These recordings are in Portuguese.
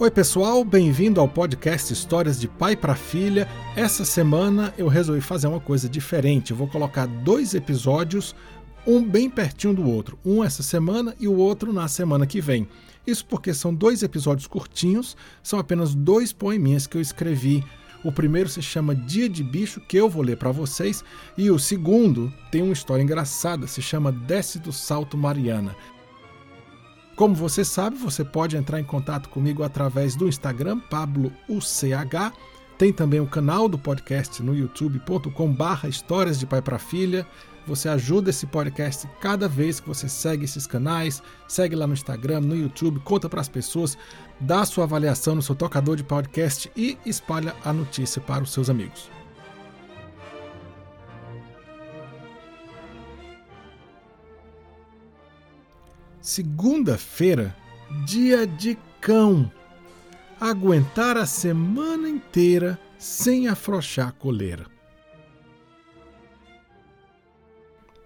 Oi, pessoal, bem-vindo ao podcast Histórias de Pai para Filha. Essa semana eu resolvi fazer uma coisa diferente. Eu vou colocar dois episódios, um bem pertinho do outro, um essa semana e o outro na semana que vem. Isso porque são dois episódios curtinhos, são apenas dois poeminhas que eu escrevi. O primeiro se chama Dia de Bicho, que eu vou ler para vocês, e o segundo tem uma história engraçada, se chama Desce do Salto Mariana. Como você sabe, você pode entrar em contato comigo através do Instagram, PabloUCH. Tem também o canal do podcast no youtube.com barra Histórias de Pai para Filha. Você ajuda esse podcast cada vez que você segue esses canais, segue lá no Instagram, no YouTube, conta para as pessoas, dá sua avaliação no seu tocador de podcast e espalha a notícia para os seus amigos. Segunda-feira, dia de cão. Aguentar a semana inteira sem afrouxar a coleira.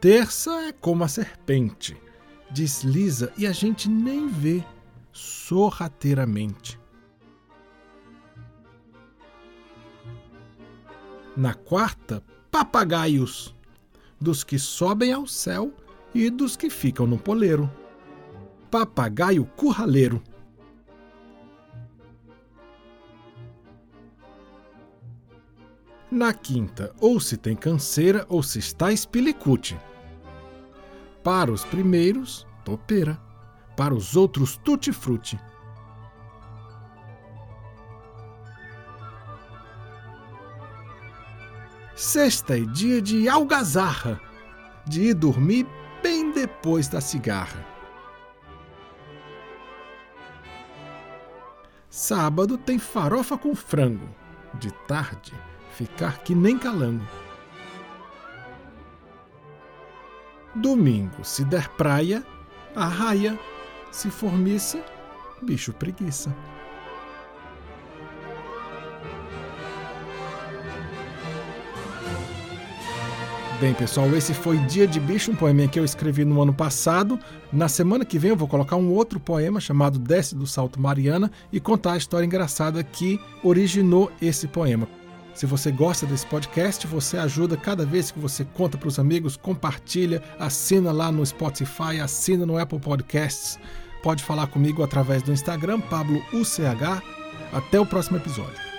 Terça é como a serpente, desliza e a gente nem vê sorrateiramente. Na quarta, papagaios, dos que sobem ao céu e dos que ficam no poleiro papagaio curraleiro. Na quinta, ou se tem canseira ou se está espilicute. Para os primeiros, topeira. Para os outros, tutti-frutti. Sexta é dia de algazarra, de ir dormir bem depois da cigarra. Sábado tem farofa com frango. De tarde, ficar que nem calango. Domingo, se der praia, arraia. Se for missa, bicho preguiça. Bem, pessoal, esse foi Dia de Bicho, um poema que eu escrevi no ano passado. Na semana que vem eu vou colocar um outro poema chamado Desce do Salto Mariana e contar a história engraçada que originou esse poema. Se você gosta desse podcast, você ajuda cada vez que você conta para os amigos, compartilha, assina lá no Spotify, assina no Apple Podcasts. Pode falar comigo através do Instagram, Pablo UCH. Até o próximo episódio.